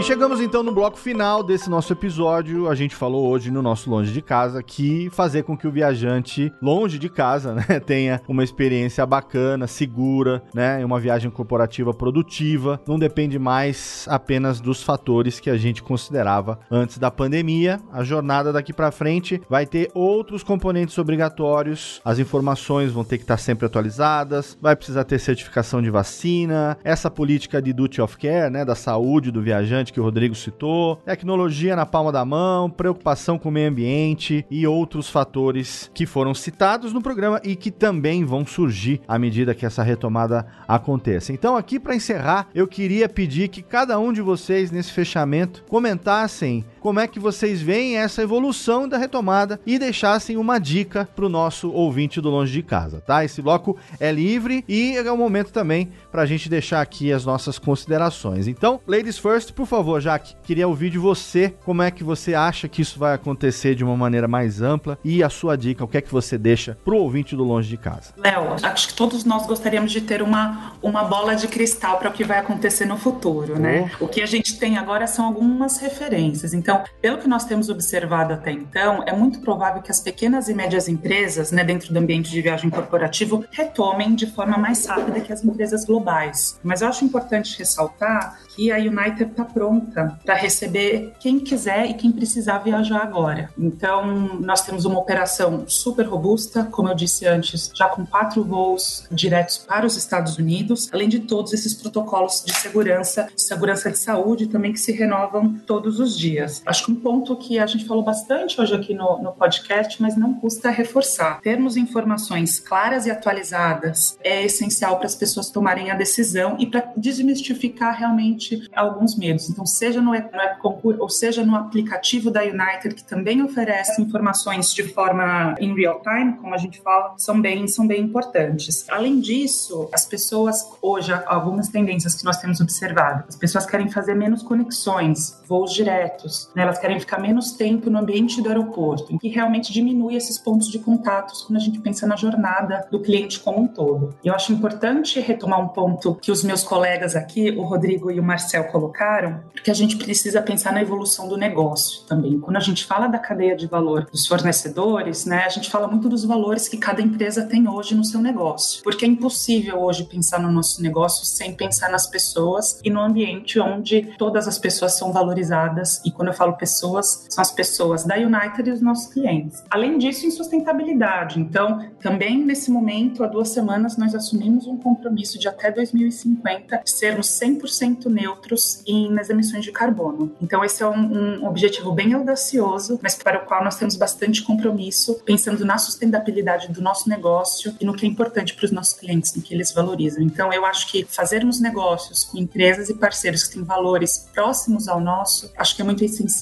Chegamos então no bloco final desse nosso episódio. A gente falou hoje no nosso Longe de Casa que fazer com que o viajante longe de casa né, tenha uma experiência bacana, segura, né, uma viagem corporativa produtiva, não depende mais apenas dos fatores que a gente considerava antes da pandemia. A jornada daqui para frente vai ter outros componentes obrigatórios, as informações vão ter que estar sempre atualizadas, vai precisar ter certificação de vacina, essa política de duty of care, né, da saúde do viajante que o Rodrigo citou, tecnologia na palma da mão, preocupação com o meio ambiente e outros fatores que foram citados no programa e que também vão surgir à medida que essa retomada aconteça. Então, aqui para encerrar, eu queria pedir que cada um de vocês nesse fechamento comentassem como é que vocês veem essa evolução da retomada e deixassem uma dica para o nosso ouvinte do Longe de Casa, tá? Esse bloco é livre e é o momento também para a gente deixar aqui as nossas considerações. Então, ladies first, por favor, Jaque, queria ouvir de você como é que você acha que isso vai acontecer de uma maneira mais ampla e a sua dica, o que é que você deixa para o ouvinte do Longe de Casa. Léo, acho que todos nós gostaríamos de ter uma, uma bola de cristal para o que vai acontecer no futuro, né? Oh. O que a gente tem agora são algumas referências. Então, então, pelo que nós temos observado até então, é muito provável que as pequenas e médias empresas, né, dentro do ambiente de viagem corporativo, retomem de forma mais rápida que as empresas globais. Mas eu acho importante ressaltar que a United está pronta para receber quem quiser e quem precisar viajar agora. Então, nós temos uma operação super robusta, como eu disse antes, já com quatro voos diretos para os Estados Unidos, além de todos esses protocolos de segurança, de segurança de saúde também que se renovam todos os dias. Acho que um ponto que a gente falou bastante hoje aqui no, no podcast, mas não custa reforçar. Termos informações claras e atualizadas é essencial para as pessoas tomarem a decisão e para desmistificar realmente alguns medos. Então, seja no, no ou seja no aplicativo da United, que também oferece informações de forma em real time, como a gente fala, são bem, são bem importantes. Além disso, as pessoas, hoje, algumas tendências que nós temos observado, as pessoas querem fazer menos conexões, voos diretos, né? elas querem ficar menos tempo no ambiente do aeroporto, que realmente diminui esses pontos de contatos quando a gente pensa na jornada do cliente como um todo. Eu acho importante retomar um ponto que os meus colegas aqui, o Rodrigo e o Marcel, colocaram, porque a gente precisa pensar na evolução do negócio também. Quando a gente fala da cadeia de valor dos fornecedores, né, a gente fala muito dos valores que cada empresa tem hoje no seu negócio, porque é impossível hoje pensar no nosso negócio sem pensar nas pessoas e no ambiente onde todas as pessoas são valorizadas. E quando eu falo pessoas, são as pessoas da United e os nossos clientes. Além disso, em sustentabilidade. Então, também nesse momento, há duas semanas, nós assumimos um compromisso de até 2050 sermos 100% neutros em, nas emissões de carbono. Então, esse é um, um objetivo bem audacioso, mas para o qual nós temos bastante compromisso, pensando na sustentabilidade do nosso negócio e no que é importante para os nossos clientes, no que eles valorizam. Então, eu acho que fazermos negócios com empresas e parceiros que têm valores próximos ao nosso, acho que é muito essencial,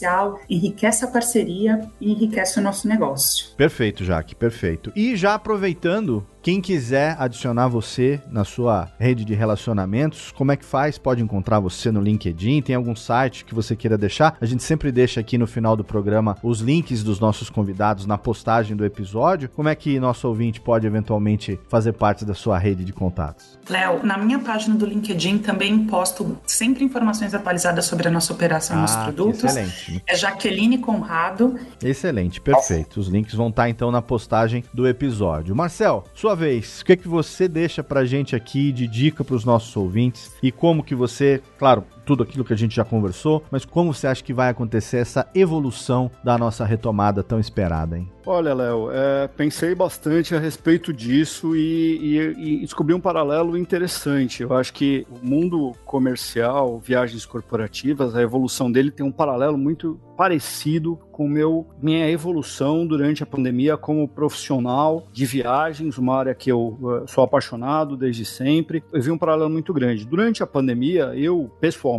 enriquece a parceria e enriquece o nosso negócio. Perfeito, Jaque, perfeito. E já aproveitando, quem quiser adicionar você na sua rede de relacionamentos, como é que faz? Pode encontrar você no LinkedIn? Tem algum site que você queira deixar? A gente sempre deixa aqui no final do programa os links dos nossos convidados na postagem do episódio. Como é que nosso ouvinte pode eventualmente fazer parte da sua rede de contatos? Léo, na minha página do LinkedIn também posto sempre informações atualizadas sobre a nossa operação e ah, nossos produtos. Excelente. É Jaqueline Conrado. Excelente, perfeito. Os links vão estar então na postagem do episódio. Marcel, sua vez, o que, é que você deixa pra gente aqui de dica para os nossos ouvintes? E como que você, claro, tudo aquilo que a gente já conversou, mas como você acha que vai acontecer essa evolução da nossa retomada tão esperada, hein? Olha, Léo, é, pensei bastante a respeito disso e, e, e, descobri um paralelo interessante. Eu acho que o mundo comercial, viagens corporativas, a evolução dele tem um paralelo muito parecido com meu, minha evolução durante a pandemia como profissional de viagens, uma área que eu uh, sou apaixonado desde sempre. Eu vi um paralelo muito grande. Durante a pandemia, eu, pessoalmente,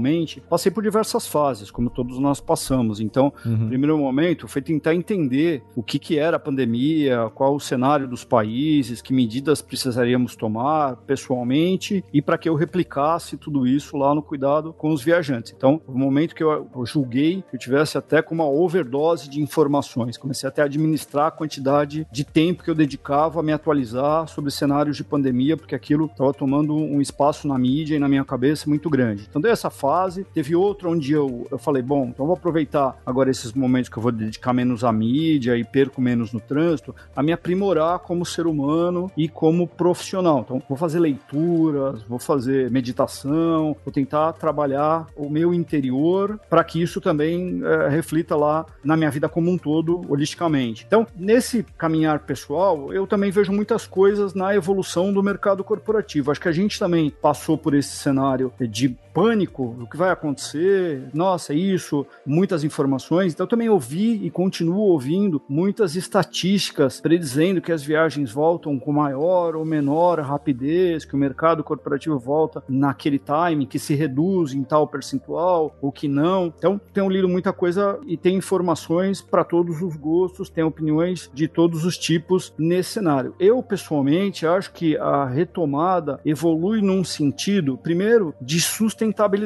passei por diversas fases, como todos nós passamos. Então, uhum. primeiro momento, foi tentar entender o que, que era a pandemia, qual o cenário dos países, que medidas precisaríamos tomar pessoalmente e para que eu replicasse tudo isso lá no cuidado com os viajantes. Então, o momento que eu, eu julguei que eu tivesse até com uma overdose de informações, comecei até a administrar a quantidade de tempo que eu dedicava a me atualizar sobre cenários de pandemia, porque aquilo estava tomando um espaço na mídia e na minha cabeça muito grande. Então, deu essa fase. Teve outra onde eu, eu falei, bom, então vou aproveitar agora esses momentos que eu vou dedicar menos à mídia e perco menos no trânsito, a me aprimorar como ser humano e como profissional. Então, vou fazer leituras, vou fazer meditação, vou tentar trabalhar o meu interior para que isso também é, reflita lá na minha vida como um todo, holisticamente. Então, nesse caminhar pessoal, eu também vejo muitas coisas na evolução do mercado corporativo. Acho que a gente também passou por esse cenário de pânico, o que vai acontecer, nossa, isso, muitas informações. Então, eu também ouvi e continuo ouvindo muitas estatísticas predizendo que as viagens voltam com maior ou menor rapidez, que o mercado corporativo volta naquele time, que se reduz em tal percentual ou que não. Então, tenho lido muita coisa e tem informações para todos os gostos, tem opiniões de todos os tipos nesse cenário. Eu, pessoalmente, acho que a retomada evolui num sentido, primeiro, de sustentabilidade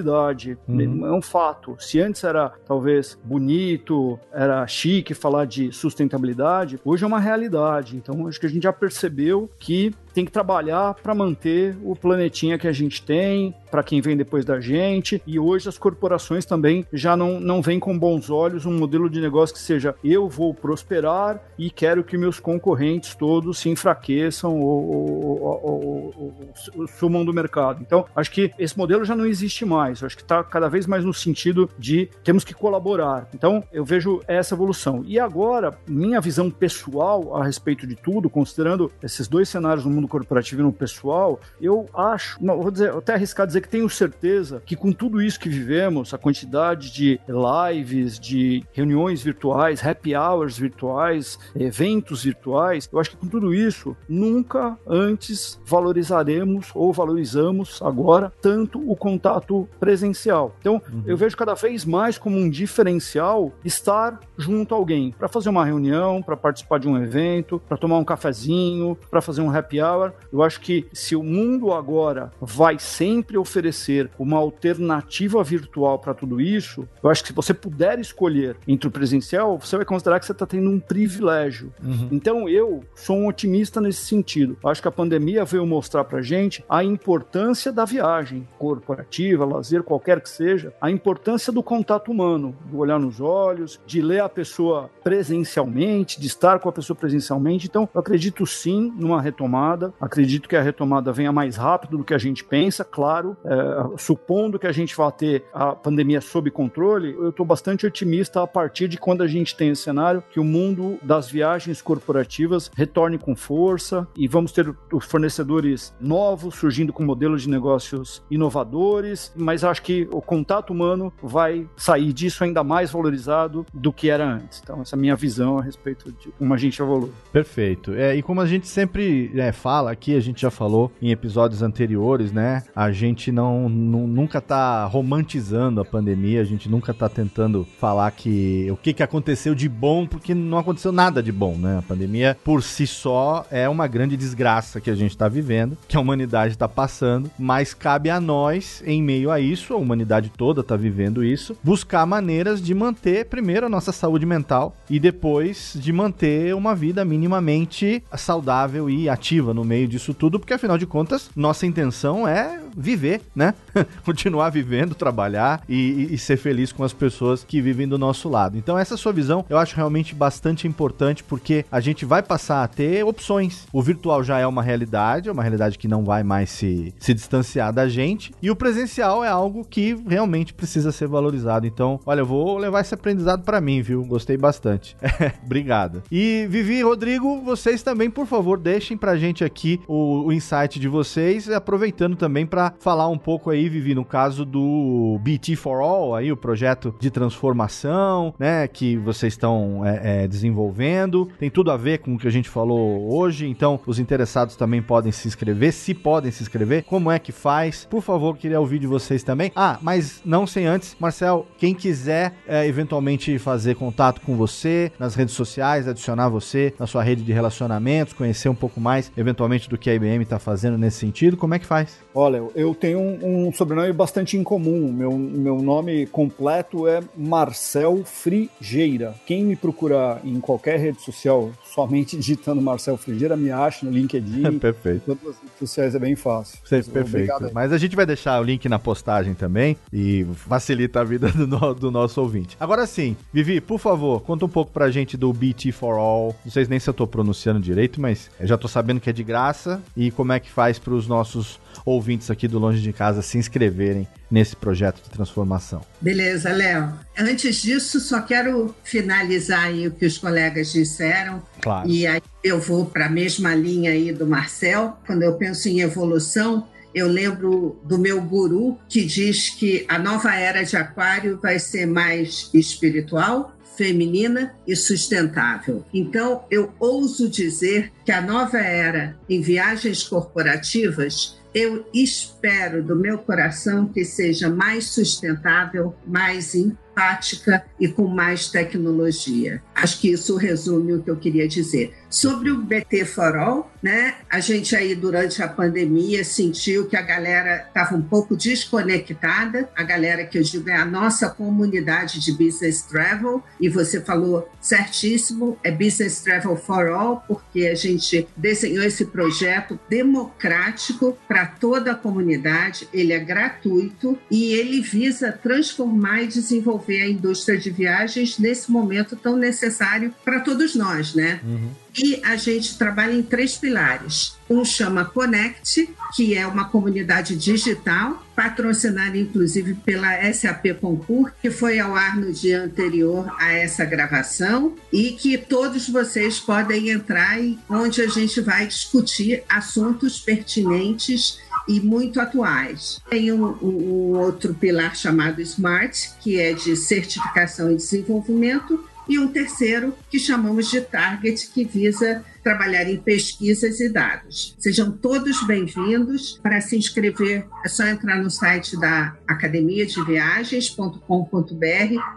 Uhum. É um fato. Se antes era talvez bonito, era chique falar de sustentabilidade, hoje é uma realidade. Então acho que a gente já percebeu que tem que trabalhar para manter o planetinha que a gente tem, para quem vem depois da gente. E hoje as corporações também já não, não veem com bons olhos um modelo de negócio que seja eu vou prosperar e quero que meus concorrentes todos se enfraqueçam ou, ou, ou, ou sumam do mercado. Então, acho que esse modelo já não existe mais. acho que está cada vez mais no sentido de temos que colaborar. Então, eu vejo essa evolução. E agora, minha visão pessoal a respeito de tudo, considerando esses dois cenários no mundo corporativo e no pessoal, eu acho, não, vou dizer, até arriscar dizer que tenho certeza que com tudo isso que vivemos, a quantidade de lives, de reuniões virtuais, happy hours virtuais, eventos virtuais, eu acho que com tudo isso, nunca antes valorizaremos ou valorizamos agora tanto o contato presencial. Então, uhum. eu vejo cada vez mais como um diferencial estar junto a alguém para fazer uma reunião, para participar de um evento, para tomar um cafezinho, para fazer um happy hour Eu acho que se o mundo agora vai sempre oferecer uma alternativa virtual para tudo isso, eu acho que se você puder escolher entre o presencial, você vai considerar que você está tendo um privilégio. Uhum. Então eu sou um otimista nesse sentido. Eu acho que a pandemia veio mostrar para gente a importância da viagem corporativa, lazer, qualquer que seja, a importância do contato humano, do olhar nos olhos, de ler a pessoa presencialmente, de estar com a pessoa presencialmente. Então, eu acredito sim numa retomada. Acredito que a retomada venha mais rápido do que a gente pensa, claro. É, supondo que a gente vá ter a pandemia sob controle, eu estou bastante otimista a partir de quando a gente tem esse cenário que o mundo das viagens corporativas retorne com força e vamos ter os fornecedores novos surgindo com modelos de negócios inovadores, mas acho que o contato humano vai sair disso ainda mais valorizado do que era antes. Então, essa é a minha visão a respeito de como a gente evolui. Perfeito. É, e como a gente sempre é, fala aqui, a gente já falou em episódios anteriores, né? A gente não, não nunca tá romantizando a pandemia, a gente nunca tá tentando falar que o que, que aconteceu de bom, porque não aconteceu nada de bom, né? A pandemia por si só é uma grande desgraça que a gente está vivendo, que a humanidade está passando, mas cabe a nós, em meio a isso, a humanidade toda está vivendo isso, buscar maneiras de manter primeiro a nossa saúde mental e depois de manter uma vida minimamente saudável e ativa no meio disso tudo, porque afinal de contas, nossa intenção é viver, né? Continuar vivendo, trabalhar e, e, ser feliz com as pessoas que vivem do nosso lado. Então, essa sua visão eu acho realmente bastante importante porque a gente vai passar a ter opções. O virtual já é uma realidade, é uma realidade que não vai mais se, se distanciar da gente, e o presencial é algo que realmente precisa ser valorizado. Então, olha, eu vou levar esse aprendizado para mim, viu? Gostei bastante. Obrigado. E Vivi e Rodrigo, vocês também, por favor, deixem pra gente aqui o, o insight de vocês, aproveitando também para falar um pouco aí, Vivi, no caso do BT for All, aí o projeto de transformação, né, que vocês estão é, é, desenvolvendo. Tem tudo a ver com o que a gente falou hoje, então os interessados também podem se inscrever, se podem se inscrever, como é que faz? Por favor, queria ouvir de vocês também. Ah, mas não sem antes, Marcel, quem quiser é, eventualmente fazer contato com você nas redes sociais, adicionar você na sua rede de relacionamentos, conhecer um pouco mais, eventualmente, do que a IBM está fazendo nesse sentido, como é que faz? Olha, eu tenho um, um sobrenome bastante incomum. Meu, meu nome completo é Marcel Frigeira. Quem me procurar em qualquer rede social, somente digitando Marcel Frigeira, me acha no LinkedIn. perfeito. Todas as redes sociais é bem fácil. Sim, perfeito. Mas a gente vai deixar o link na postagem também e facilita a vida do, no, do nosso ouvinte. Agora sim, Vivi, por favor, conta um pouco pra gente do BT for All. Não sei nem se eu tô pronunciando direito, mas eu já tô sabendo que é de graça e como é que faz para os nossos ouvintes aqui do Longe de Casa se inscreverem nesse projeto de transformação. Beleza, Léo. Antes disso, só quero finalizar aí o que os colegas disseram. Claro. E aí eu vou para a mesma linha aí do Marcel. Quando eu penso em evolução, eu lembro do meu guru que diz que a nova era de Aquário vai ser mais espiritual, feminina e sustentável. Então, eu ouso dizer que a nova era em viagens corporativas eu espero do meu coração que seja mais sustentável, mais empática e com mais tecnologia. Acho que isso resume o que eu queria dizer. Sobre o BT for All, né? A gente aí durante a pandemia sentiu que a galera estava um pouco desconectada. A galera que eu digo é a nossa comunidade de business travel e você falou certíssimo, é business travel for all, porque a gente desenhou esse projeto democrático para toda a comunidade. Ele é gratuito e ele visa transformar e desenvolver a indústria de viagens nesse momento tão necessário para todos nós, né? Uhum. E a gente trabalha em três pilares. Um chama Connect, que é uma comunidade digital, patrocinada inclusive pela SAP Concur, que foi ao ar no dia anterior a essa gravação, e que todos vocês podem entrar e onde a gente vai discutir assuntos pertinentes e muito atuais. Tem um, um, outro pilar chamado Smart, que é de certificação e desenvolvimento, e um terceiro que chamamos de Target, que visa trabalhar em pesquisas e dados. Sejam todos bem-vindos. Para se inscrever, é só entrar no site da academia de viagens.com.br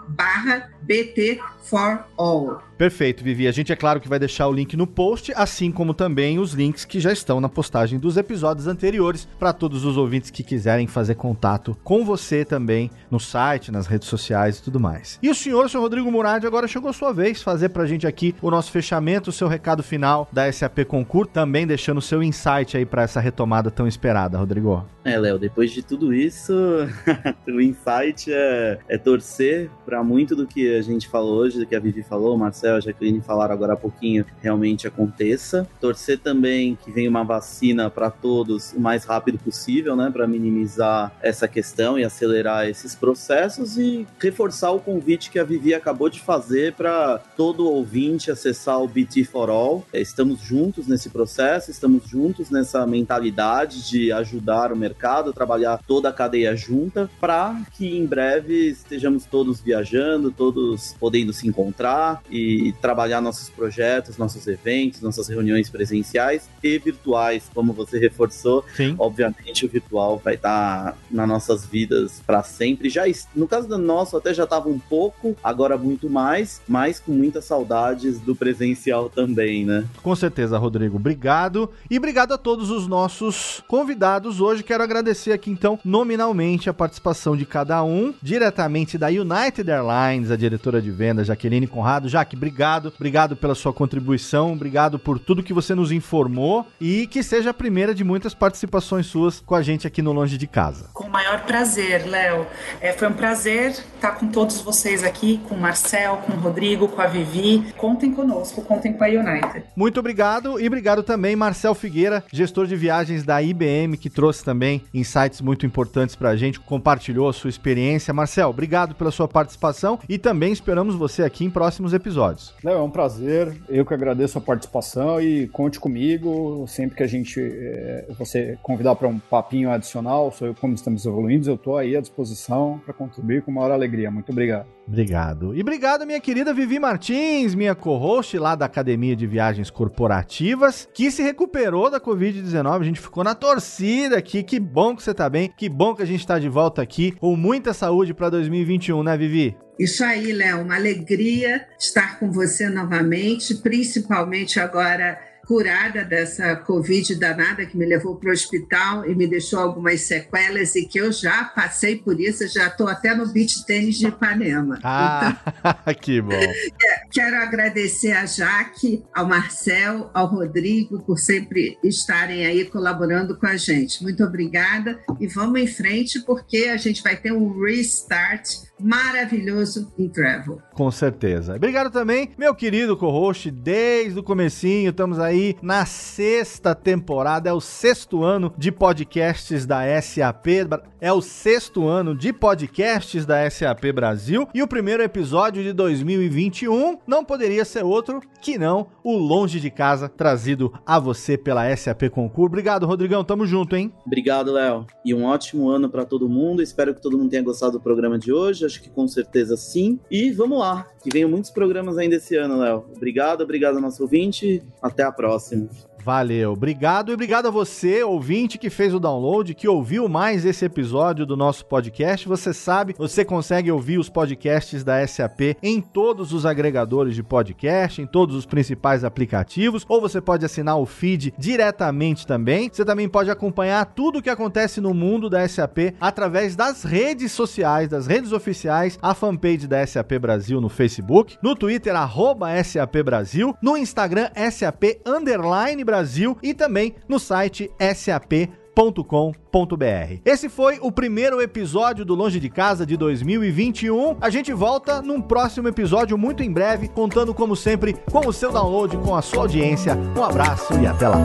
barra BT for All. Perfeito, Vivi. A gente é claro que vai deixar o link no post, assim como também os links que já estão na postagem dos episódios anteriores para todos os ouvintes que quiserem fazer contato com você também no site, nas redes sociais e tudo mais. E o senhor, senhor Rodrigo Murad, agora chegou a sua vez fazer pra gente aqui o nosso fechamento, o seu recado final da SAP Concur, também deixando o seu insight aí para essa retomada tão esperada, Rodrigo. É, Léo, depois de tudo isso, o insight é, é torcer para muito do que a gente falou hoje, que a Vivi falou, o Marcel, a Jacqueline falaram agora há pouquinho, realmente aconteça. Torcer também que venha uma vacina para todos o mais rápido possível, né, para minimizar essa questão e acelerar esses processos e reforçar o convite que a Vivi acabou de fazer para todo ouvinte acessar o BT for All. Estamos juntos nesse processo, estamos juntos nessa mentalidade de ajudar o mercado, trabalhar toda a cadeia junta para que em breve estejamos todos viajando, todos podendo se encontrar e trabalhar nossos projetos, nossos eventos, nossas reuniões presenciais e virtuais, como você reforçou. Sim. Obviamente o virtual vai estar nas nossas vidas para sempre. Já no caso do nosso até já estava um pouco, agora muito mais, mas com muitas saudades do presencial também, né? Com certeza, Rodrigo. Obrigado e obrigado a todos os nossos convidados hoje. Quero agradecer aqui então nominalmente a participação de cada um, diretamente da United Airlines, a diretora de vendas Jaqueline Conrado. Jaque, obrigado. Obrigado pela sua contribuição, obrigado por tudo que você nos informou e que seja a primeira de muitas participações suas com a gente aqui no Longe de Casa. Com o maior prazer, Léo. É, foi um prazer estar com todos vocês aqui, com o Marcel, com o Rodrigo, com a Vivi. Contem conosco, contem com a United. Muito obrigado e obrigado também, Marcel Figueira, gestor de viagens da IBM, que trouxe também insights muito importantes para a gente, compartilhou a sua experiência. Marcel, obrigado pela sua participação e também esperamos você aqui em próximos episódios. Léo, é um prazer. Eu que agradeço a participação e conte comigo sempre que a gente é, você convidar para um papinho adicional sobre como estamos evoluindo, eu estou aí à disposição para contribuir com maior alegria. Muito obrigado. Obrigado. E obrigado, minha querida Vivi Martins, minha co-host lá da Academia de Viagens Corporativas, que se recuperou da Covid-19. A gente ficou na torcida aqui. Que bom que você tá bem. Que bom que a gente tá de volta aqui com muita saúde para 2021, né, Vivi? Isso aí, Léo, uma alegria estar com você novamente, principalmente agora curada dessa Covid danada que me levou para o hospital e me deixou algumas sequelas e que eu já passei por isso, já estou até no beach tênis de Ipanema. Ah, então, que bom. Quero agradecer a Jaque, ao Marcel, ao Rodrigo por sempre estarem aí colaborando com a gente. Muito obrigada e vamos em frente porque a gente vai ter um restart maravilhoso em travel. Com certeza. Obrigado também, meu querido co-host, desde o comecinho, estamos aí na sexta temporada, é o sexto ano de podcasts da SAP, é o sexto ano de podcasts da SAP Brasil e o primeiro episódio de 2021 não poderia ser outro que não o Longe de Casa, trazido a você pela SAP Concur. Obrigado, Rodrigão, tamo junto, hein? Obrigado, Léo. E um ótimo ano para todo mundo. Espero que todo mundo tenha gostado do programa de hoje. Acho que com certeza sim. E vamos lá, que venham muitos programas ainda esse ano, Léo. Obrigado, obrigado ao nosso ouvinte. Até a próxima. Valeu, obrigado e obrigado a você, ouvinte, que fez o download, que ouviu mais esse episódio do nosso podcast. Você sabe, você consegue ouvir os podcasts da SAP em todos os agregadores de podcast, em todos os principais aplicativos, ou você pode assinar o feed diretamente também. Você também pode acompanhar tudo o que acontece no mundo da SAP através das redes sociais, das redes oficiais, a fanpage da SAP Brasil no Facebook, no Twitter, arroba SAP Brasil, no Instagram, SAP Underline Brasil e também no site sap.com.br. Esse foi o primeiro episódio do Longe de Casa de 2021. A gente volta num próximo episódio muito em breve, contando como sempre com o seu download, com a sua audiência. Um abraço e até lá.